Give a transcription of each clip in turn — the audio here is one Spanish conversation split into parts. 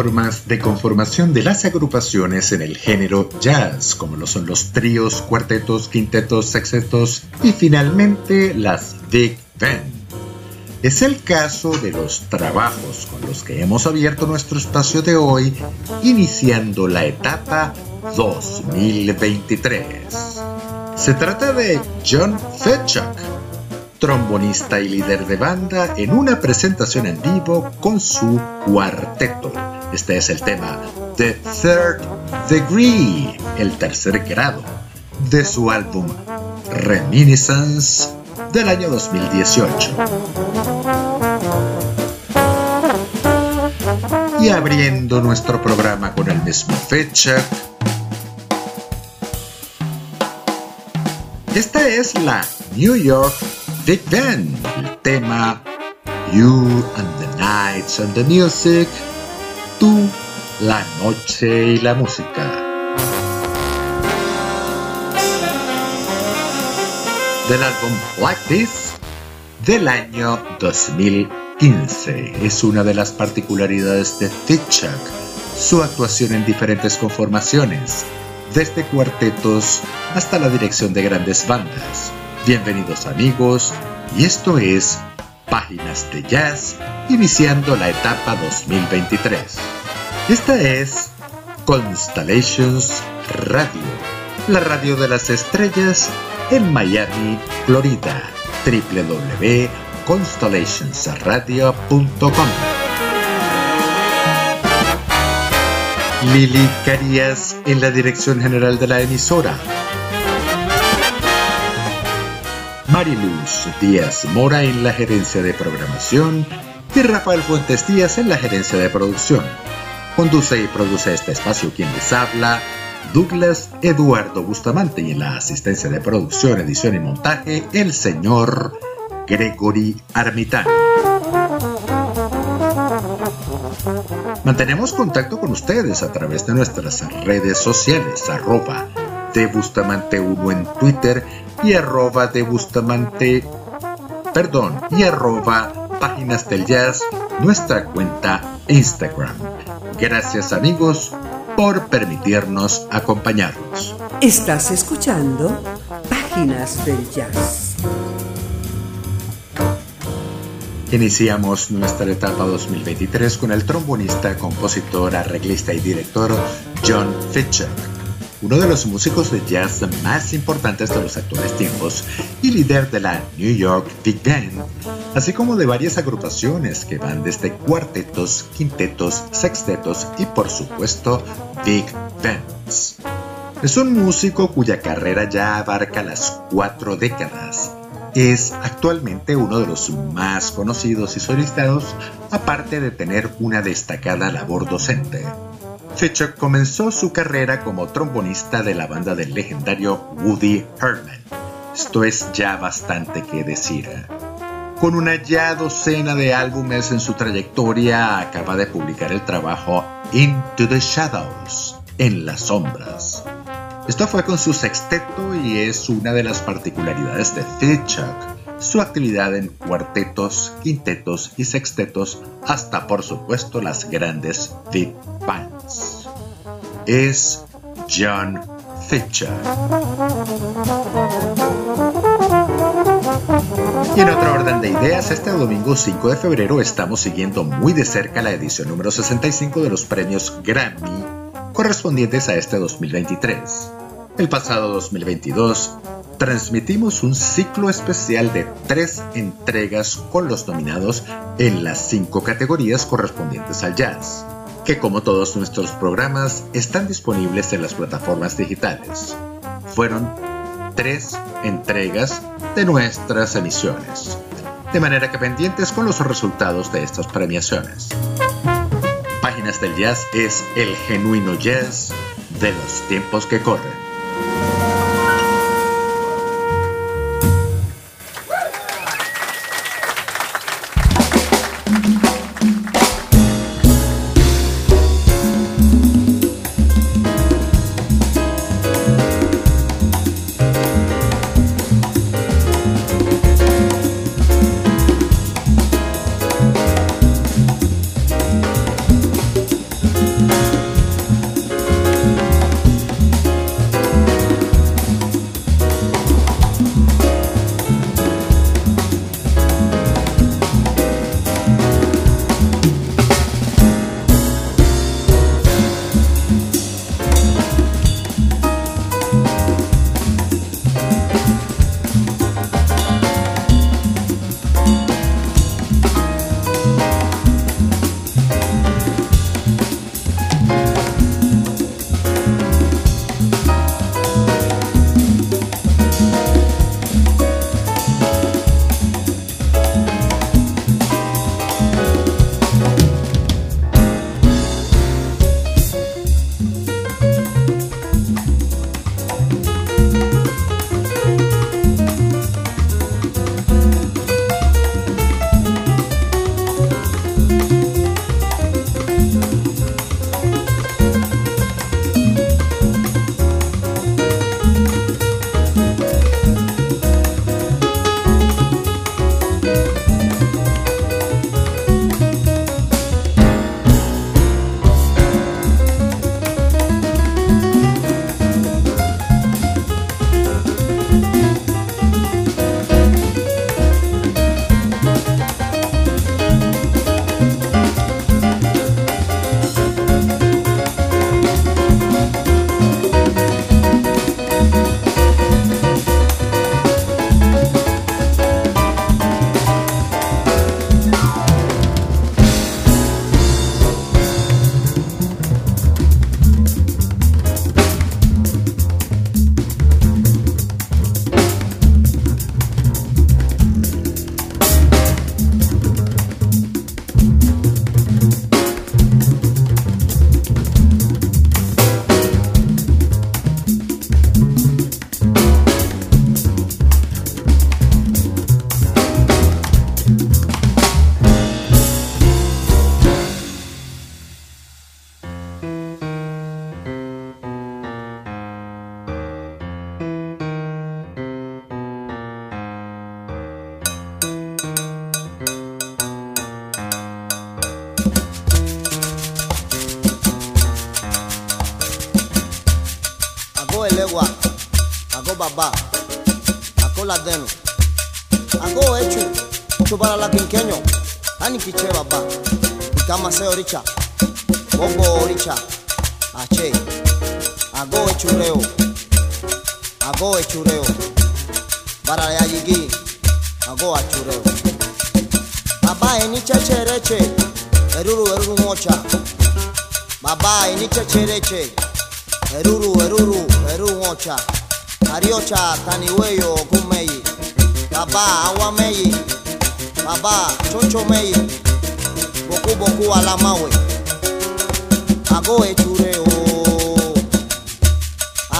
Formas de conformación de las agrupaciones en el género jazz, como lo son los tríos, cuartetos, quintetos, sextetos y finalmente las big band. Es el caso de los trabajos con los que hemos abierto nuestro espacio de hoy, iniciando la etapa 2023. Se trata de John Fetchuk, trombonista y líder de banda, en una presentación en vivo con su cuarteto. Este es el tema The Third Degree, el tercer grado, de su álbum Reminiscence del año 2018. Y abriendo nuestro programa con el mismo fecha, esta es la New York Big Band, el tema You and the Nights and the Music, tú, la noche y la música. Del álbum Like This del año 2015. Es una de las particularidades de Fitchak, su actuación en diferentes conformaciones, desde cuartetos hasta la dirección de grandes bandas Bienvenidos amigos, y esto es Páginas de Jazz, iniciando la etapa 2023. Esta es Constellations Radio, la radio de las estrellas en Miami, Florida. www.constellationsradio.com Lili Carías en la dirección general de la emisora Mariluz Díaz Mora en la gerencia de programación y Rafael Fuentes Díaz en la gerencia de producción. Conduce y produce este espacio quien les habla, Douglas Eduardo Bustamante y en la asistencia de producción, edición y montaje, el señor Gregory Armitano. Mantenemos contacto con ustedes a través de nuestras redes sociales, arroba de Bustamante 1 en Twitter y arroba de Bustamante, perdón, y arroba Páginas del Jazz, nuestra cuenta Instagram. Gracias amigos por permitirnos acompañarnos. Estás escuchando Páginas del Jazz. Iniciamos nuestra etapa 2023 con el trombonista, compositor, arreglista y director John Fitchett uno de los músicos de jazz más importantes de los actuales tiempos y líder de la New York Big Band, así como de varias agrupaciones que van desde cuartetos, quintetos, sextetos y por supuesto Big Bands. Es un músico cuya carrera ya abarca las cuatro décadas. Es actualmente uno de los más conocidos y solicitados, aparte de tener una destacada labor docente. Fitchuk comenzó su carrera como trombonista de la banda del legendario Woody Herman. Esto es ya bastante que decir. Con una ya docena de álbumes en su trayectoria, acaba de publicar el trabajo Into the Shadows, en las sombras. Esto fue con su sexteto y es una de las particularidades de Fitchuk, su actividad en cuartetos, quintetos y sextetos, hasta por supuesto las grandes big bands es John Fitcher. Y en otra orden de ideas, este domingo 5 de febrero estamos siguiendo muy de cerca la edición número 65 de los premios Grammy correspondientes a este 2023. El pasado 2022 transmitimos un ciclo especial de tres entregas con los nominados en las cinco categorías correspondientes al jazz que como todos nuestros programas están disponibles en las plataformas digitales. Fueron tres entregas de nuestras emisiones, de manera que pendientes con los resultados de estas premiaciones. Páginas del Jazz es el genuino jazz de los tiempos que corren.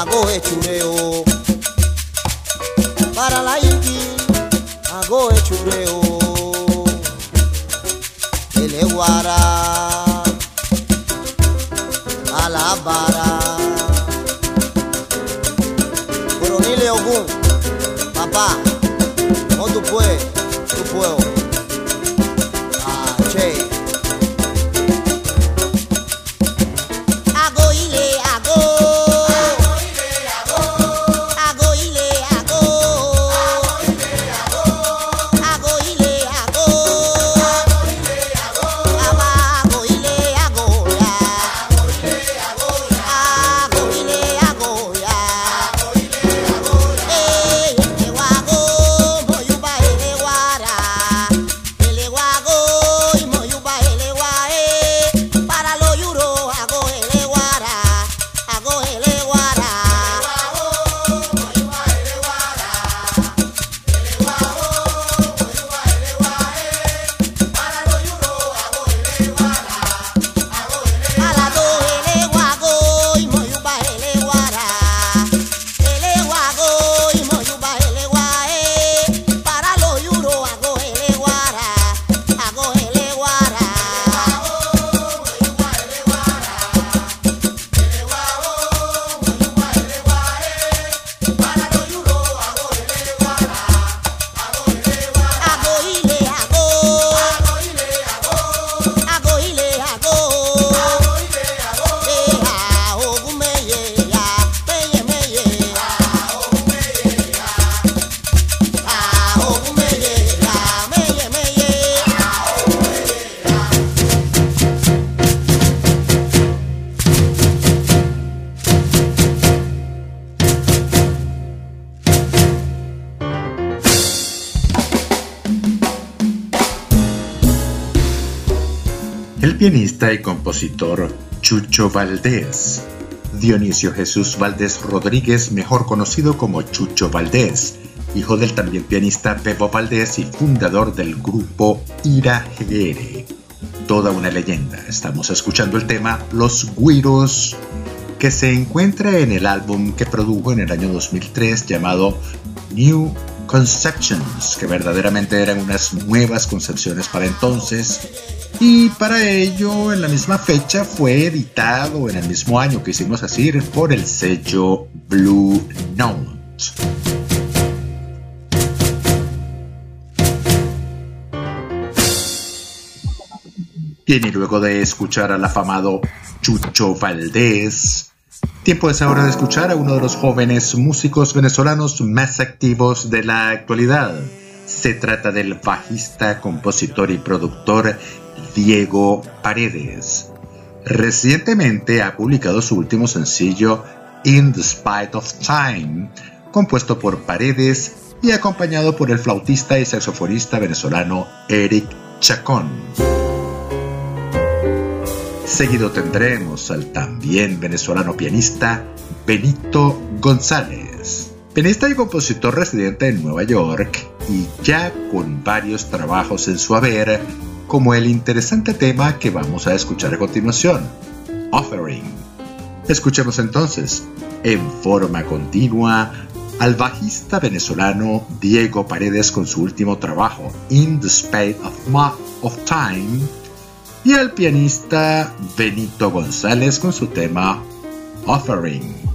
ago echureo Para lá la iki ago echureo Eleguara Alabara. Coronel Ogum Papá, onde foi? Tu foi, pianista y compositor Chucho Valdés. Dionisio Jesús Valdés Rodríguez, mejor conocido como Chucho Valdés, hijo del también pianista Pepo Valdés y fundador del grupo Ira Gere. Toda una leyenda. Estamos escuchando el tema Los Guiros, que se encuentra en el álbum que produjo en el año 2003 llamado New Conceptions, que verdaderamente eran unas nuevas concepciones para entonces. Y para ello, en la misma fecha, fue editado en el mismo año que hicimos así por el sello Blue Note. Bien, y luego de escuchar al afamado Chucho Valdés, tiempo es ahora de escuchar a uno de los jóvenes músicos venezolanos más activos de la actualidad. Se trata del bajista, compositor y productor Diego Paredes. Recientemente ha publicado su último sencillo In the Spite of Time, compuesto por Paredes y acompañado por el flautista y saxofonista venezolano Eric Chacón. Seguido tendremos al también venezolano pianista Benito González, pianista y compositor residente en Nueva York y ya con varios trabajos en su haber, como el interesante tema que vamos a escuchar a continuación, Offering. Escuchemos entonces, en forma continua, al bajista venezolano Diego Paredes con su último trabajo, In the Spade of, of Time, y al pianista Benito González con su tema Offering.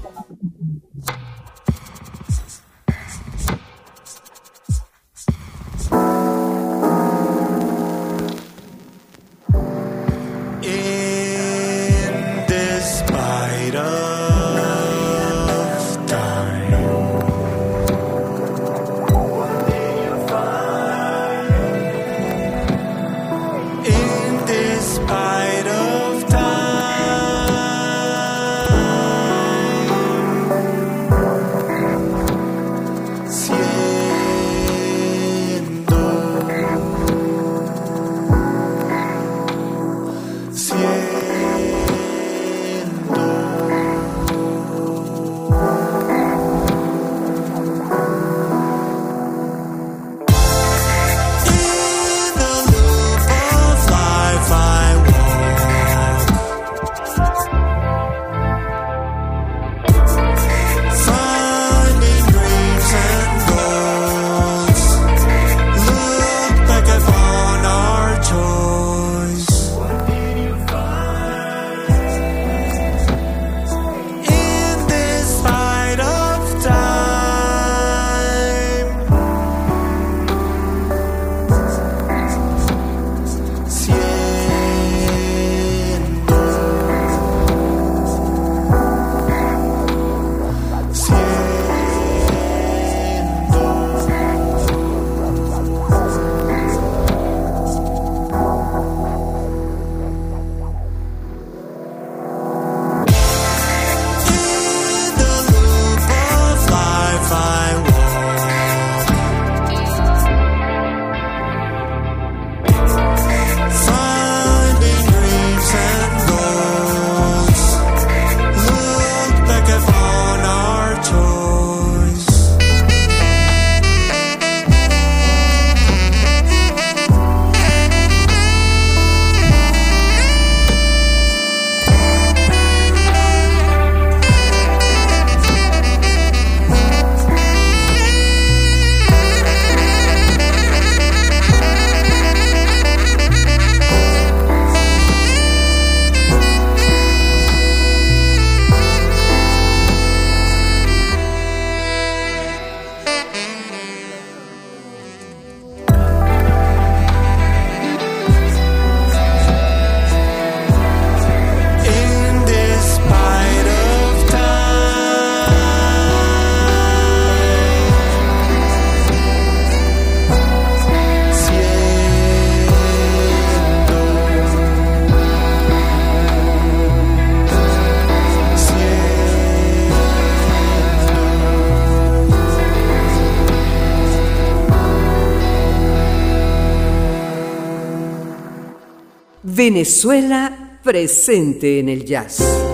Venezuela presente en el jazz.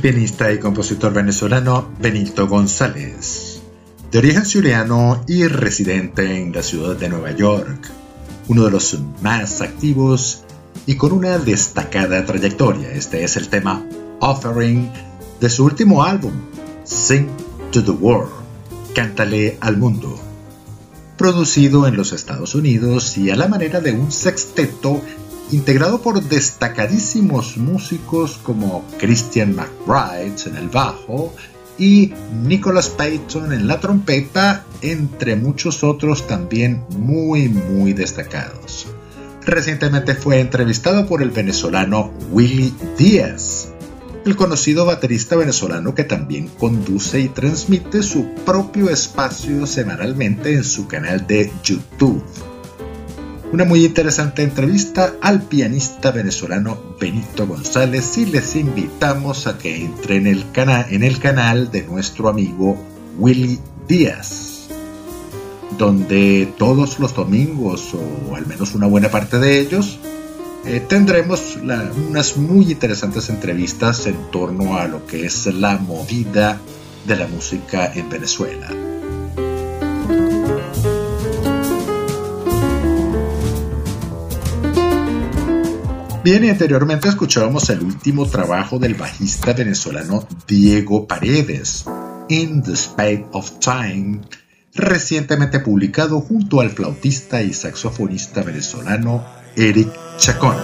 Pianista y compositor venezolano Benito González, de origen suriano y residente en la ciudad de Nueva York, uno de los más activos y con una destacada trayectoria. Este es el tema Offering de su último álbum, Sing to the World, Cántale al Mundo, producido en los Estados Unidos y a la manera de un sexteto integrado por destacadísimos músicos como Christian McBride en el bajo y Nicholas Payton en la trompeta, entre muchos otros también muy muy destacados. Recientemente fue entrevistado por el venezolano Willy Díaz, el conocido baterista venezolano que también conduce y transmite su propio espacio semanalmente en su canal de YouTube una muy interesante entrevista al pianista venezolano Benito González y les invitamos a que entren en el, canal de nuestro amigo Willy Díaz, donde todos los domingos, o al menos una buena parte de ellos, eh, tendremos unas muy interesantes entrevistas en torno a lo que es la movida de la música en Venezuela. Bien, y anteriormente escuchábamos el último trabajo del bajista venezolano Diego Paredes, In the Spade of Time, recientemente publicado junto al flautista y saxofonista venezolano Eric Chacón.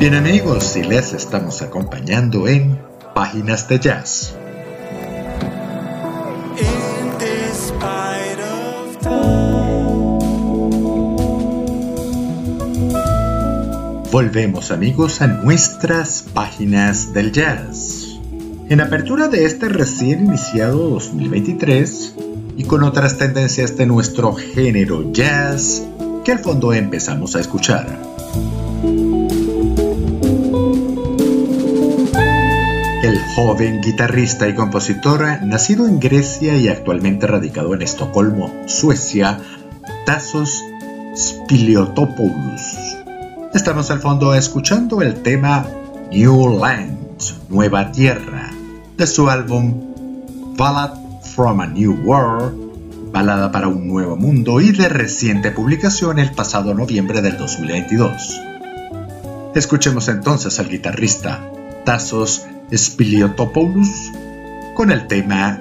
Bien amigos, si les estamos acompañando en Páginas de Jazz. Volvemos amigos a nuestras páginas del jazz. En apertura de este recién iniciado 2023 y con otras tendencias de nuestro género jazz que al fondo empezamos a escuchar. El joven guitarrista y compositor, nacido en Grecia y actualmente radicado en Estocolmo, Suecia, Tassos Spiliotopoulos Estamos al fondo escuchando el tema New Land, Nueva Tierra, de su álbum Ballad from a New World, Balada para un Nuevo Mundo y de reciente publicación el pasado noviembre del 2022. Escuchemos entonces al guitarrista Tassos Spiliotopoulos con el tema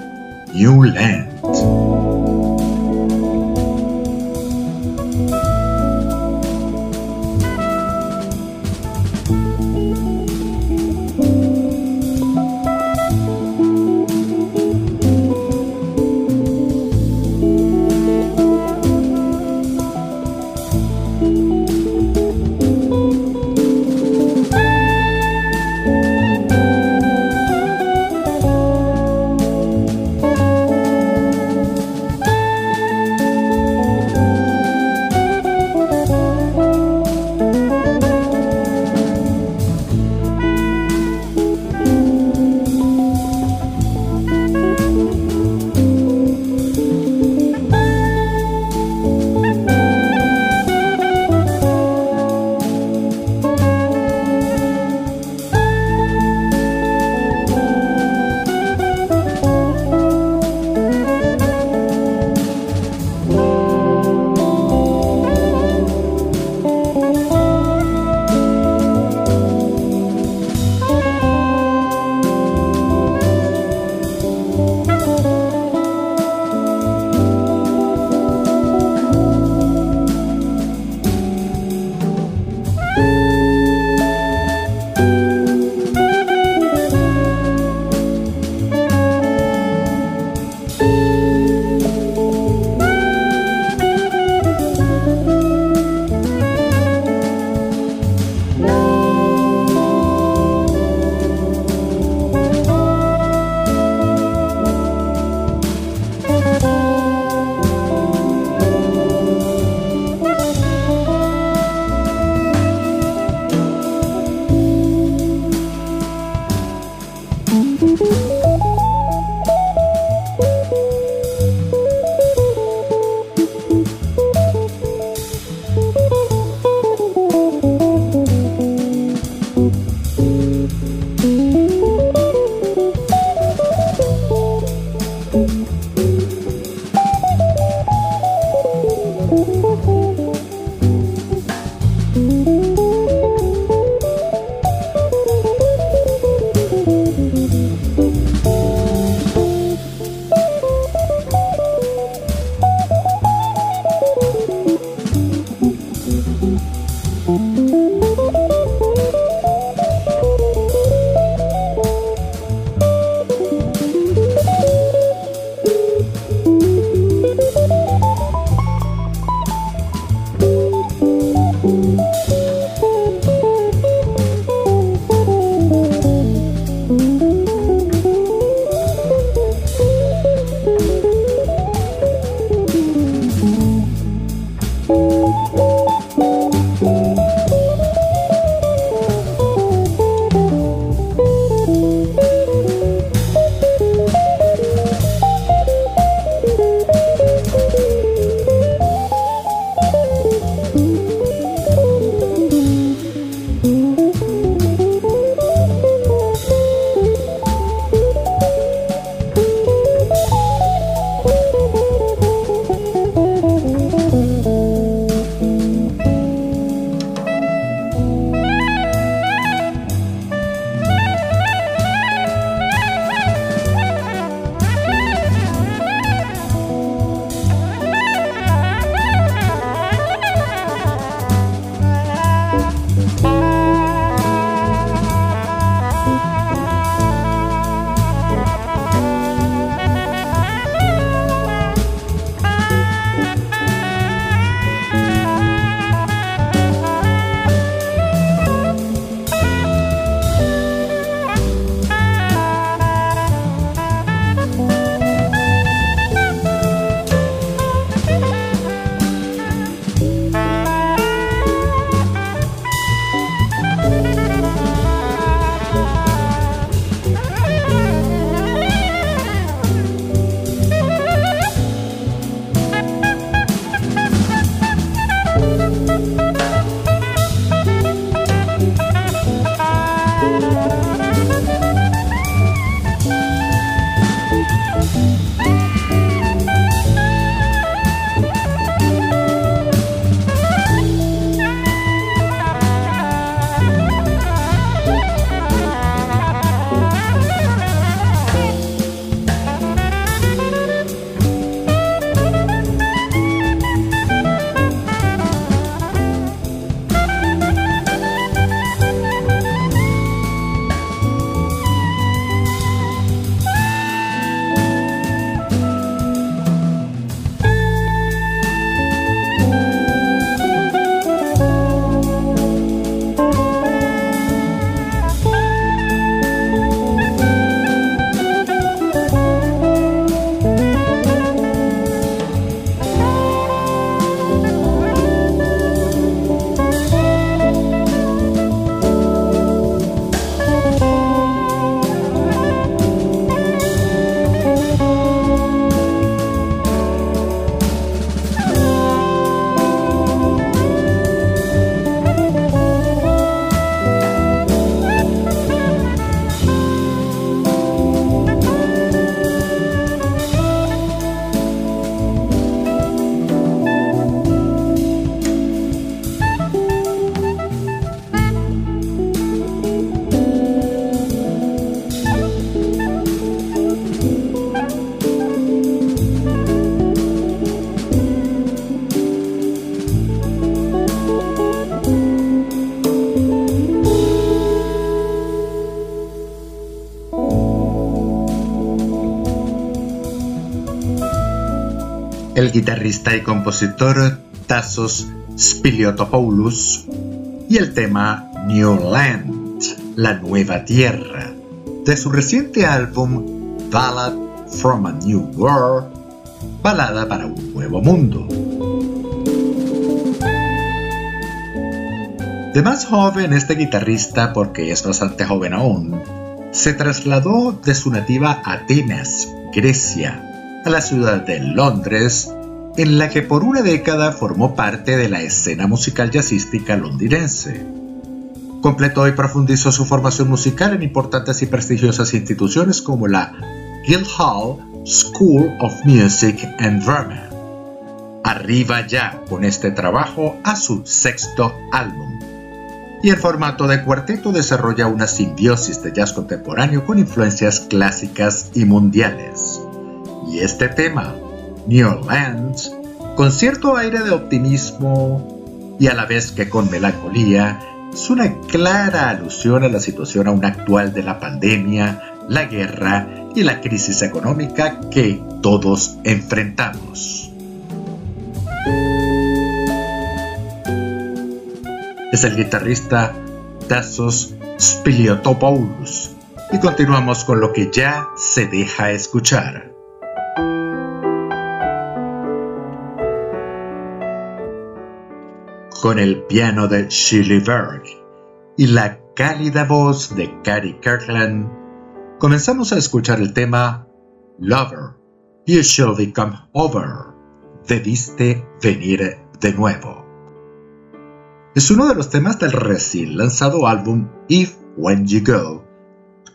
New Land. El guitarrista y compositor Tassos Spiliotopoulos y el tema New Land, la nueva tierra, de su reciente álbum Ballad from a New World, balada para un nuevo mundo. De más joven, este guitarrista, porque es bastante joven aún, se trasladó de su nativa Atenas, Grecia, a la ciudad de Londres, en la que por una década formó parte de la escena musical jazzística londinense. Completó y profundizó su formación musical en importantes y prestigiosas instituciones como la Guildhall School of Music and Drama. Arriba ya con este trabajo a su sexto álbum y en formato de cuarteto desarrolla una simbiosis de jazz contemporáneo con influencias clásicas y mundiales. Y este tema, New Orleans, con cierto aire de optimismo y a la vez que con melancolía, es una clara alusión a la situación aún actual de la pandemia, la guerra y la crisis económica que todos enfrentamos. es el guitarrista Tassos Spiliotopoulos y continuamos con lo que ya se deja escuchar. Con el piano de Shirley Berg y la cálida voz de Cary Kirkland, comenzamos a escuchar el tema Lover, You Shall Come Over, debiste venir de nuevo es uno de los temas del recién lanzado álbum If When You Go,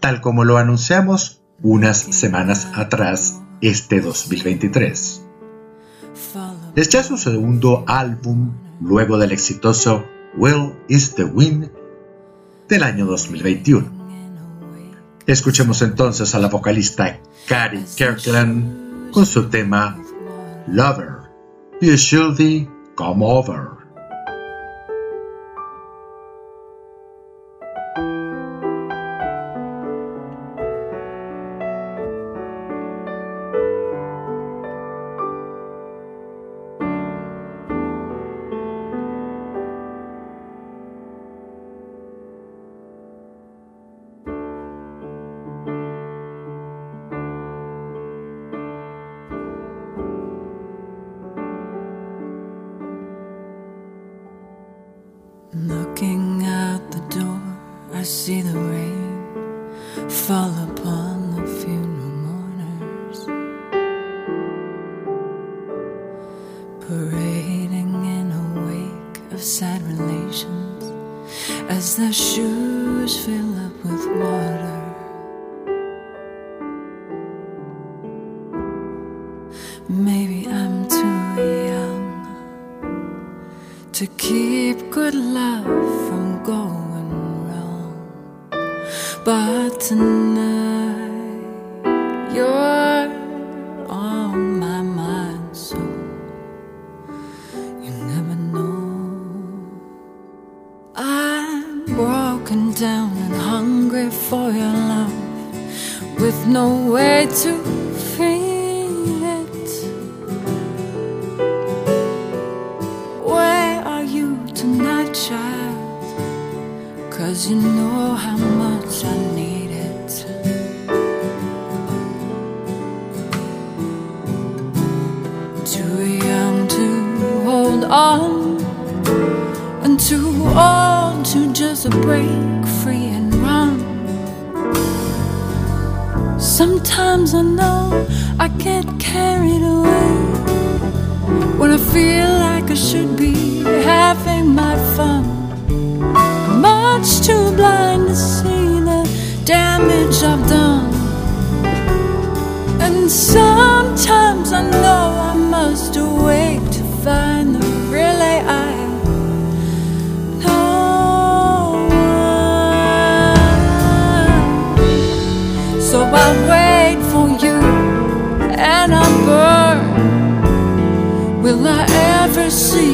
tal como lo anunciamos unas semanas atrás este 2023. Es ya su segundo álbum luego del exitoso Will is the Wind del año 2021. Escuchemos entonces a la vocalista Carrie Kirkland con su tema Lover, You Should Come Over. Should have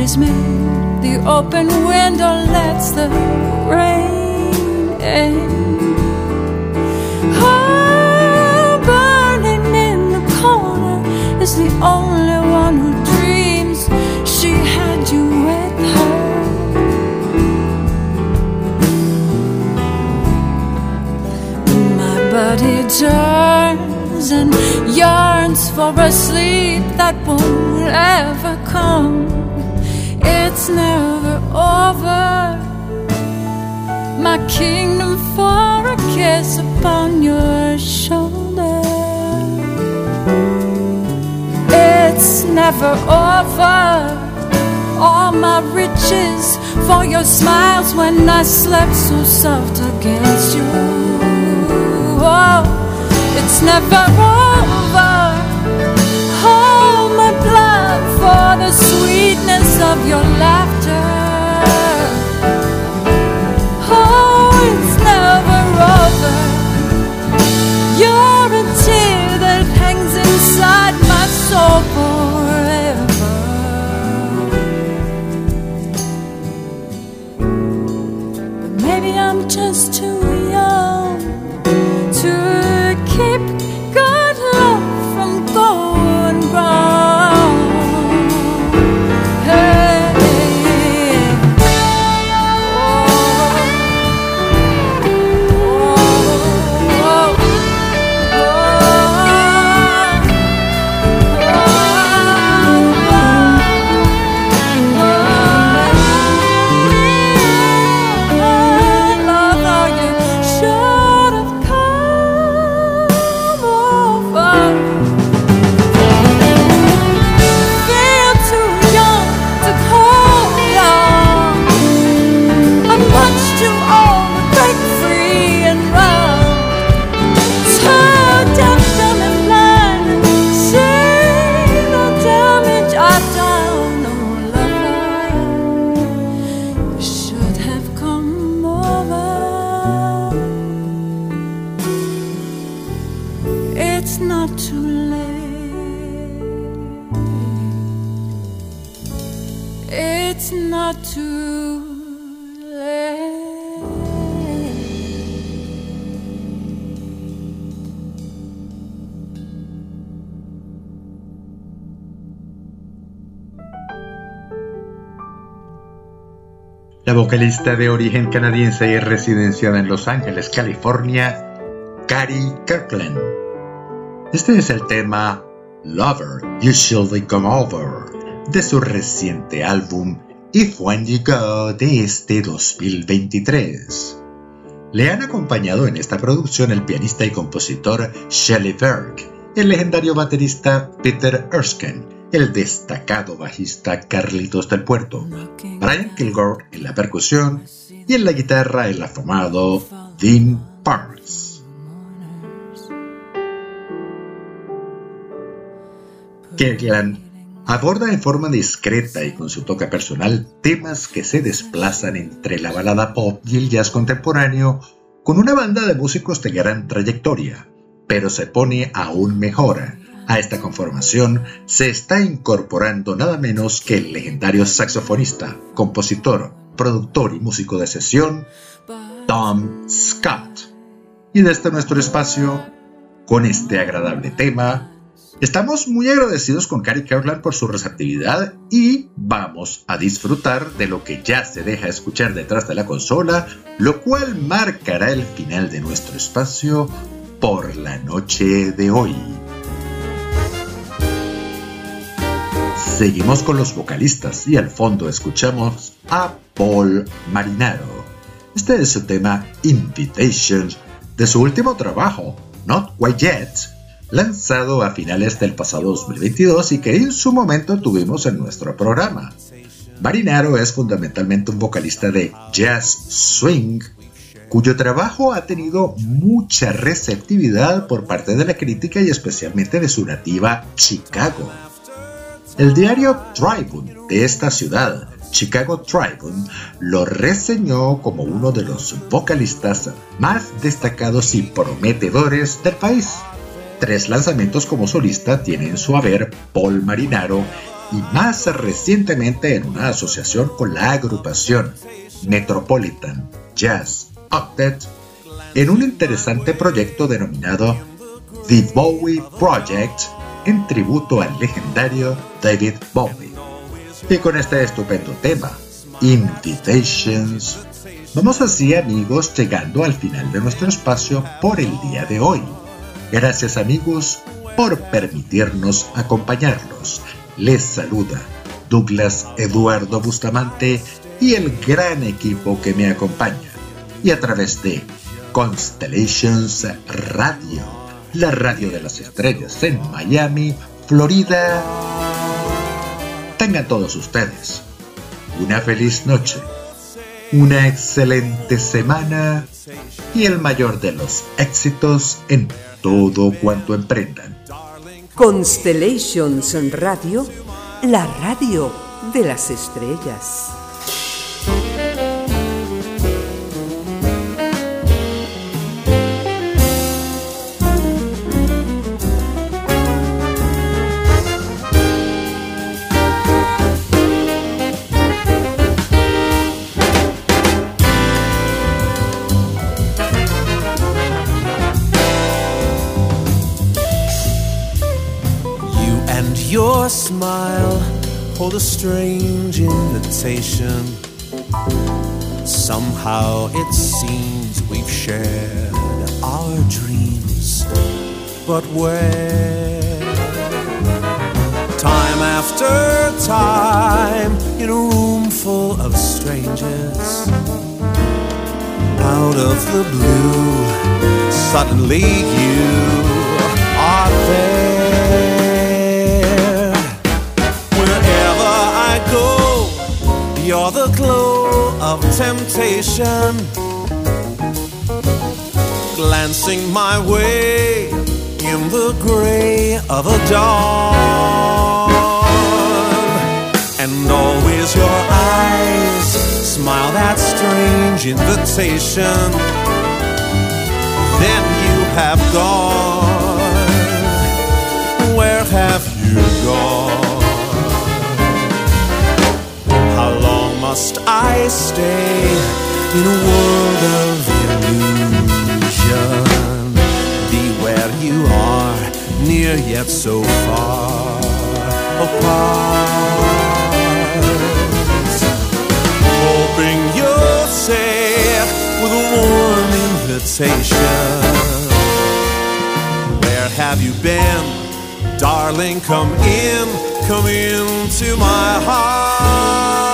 is made, the open window lets the rain in. Her burning in the corner is the only one who dreams she had you with her. My body turns and yearns for a sleep that won't ever come. Never over. My kingdom for a kiss upon your shoulder. It's never over. All my riches for your smiles when I slept so soft against you. Oh, it's never over. Sweetness of your laughter. Oh, it's never over. You're a tear that hangs inside my soul forever. But maybe I'm just too vocalista de origen canadiense y residenciada en Los Ángeles, California, Cari Kirkland. Este es el tema Lover, You Should Come Over de su reciente álbum If When You Go de este 2023. Le han acompañado en esta producción el pianista y compositor Shelley Berg, el legendario baterista Peter Erskine, el destacado bajista Carlitos del Puerto, Brian Kilgore en la percusión y en la guitarra el afamado Dean Parks. Kirkland aborda en forma discreta y con su toque personal temas que se desplazan entre la balada pop y el jazz contemporáneo con una banda de músicos de gran trayectoria, pero se pone aún mejor. A esta conformación se está incorporando nada menos que el legendario saxofonista, compositor, productor y músico de sesión, Tom Scott. Y desde nuestro espacio, con este agradable tema, Estamos muy agradecidos con Cari Kirkland por su receptividad y vamos a disfrutar de lo que ya se deja escuchar detrás de la consola, lo cual marcará el final de nuestro espacio por la noche de hoy. Seguimos con los vocalistas y al fondo escuchamos a Paul Marinaro. Este es su tema Invitation de su último trabajo, Not Quite Yet, lanzado a finales del pasado 2022 y que en su momento tuvimos en nuestro programa. Marinaro es fundamentalmente un vocalista de jazz swing, cuyo trabajo ha tenido mucha receptividad por parte de la crítica y especialmente de su nativa Chicago. El diario Tribune de esta ciudad, Chicago Tribune, lo reseñó como uno de los vocalistas más destacados y prometedores del país. Tres lanzamientos como solista tiene en su haber Paul Marinaro y más recientemente en una asociación con la agrupación Metropolitan Jazz Octet en un interesante proyecto denominado The Bowie Project en tributo al legendario David Bowie. Y con este estupendo tema, Invitations, vamos así amigos llegando al final de nuestro espacio por el día de hoy. Gracias amigos por permitirnos acompañarlos. Les saluda Douglas Eduardo Bustamante y el gran equipo que me acompaña. Y a través de Constellations Radio, la radio de las estrellas en Miami, Florida. Tengan todos ustedes una feliz noche, una excelente semana y el mayor de los éxitos en todo cuanto emprendan. Constellations Radio, la radio de las estrellas. Hold a strange invitation. Somehow it seems we've shared our dreams, but where? Time after time in a room full of strangers. Out of the blue, suddenly you are there. You're the glow of temptation. Glancing my way in the gray of a dawn. And always your eyes smile that strange invitation. Then you have gone. Where have you gone? Must I stay in a world of illusion? Be where you are, near yet so far apart. Hoping you'll say with a warm invitation. Where have you been? Darling, come in, come into my heart.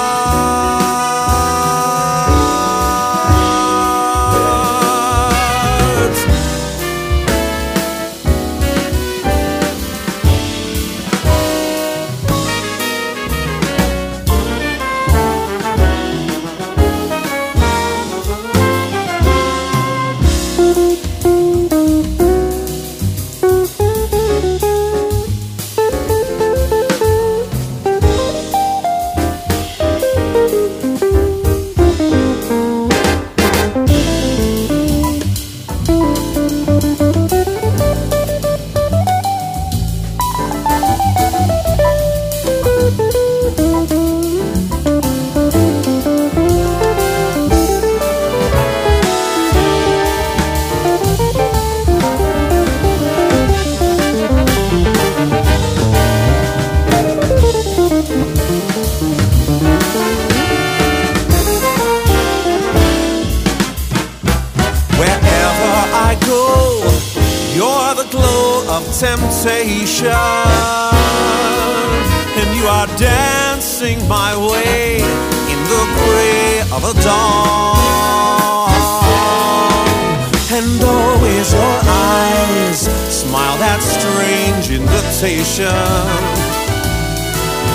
And always your eyes smile that strange invitation.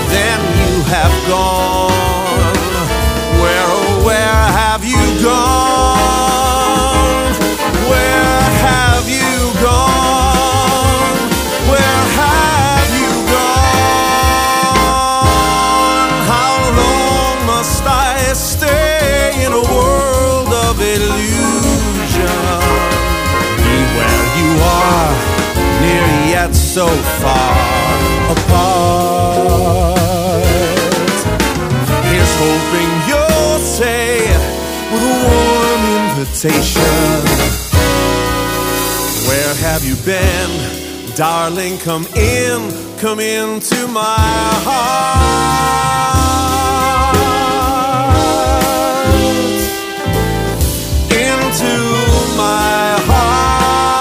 Then you have gone. Where, oh, where have you gone? so far apart. Here's hoping you'll say with a warm invitation. Where have you been, darling? Come in, come into my heart. Into my heart.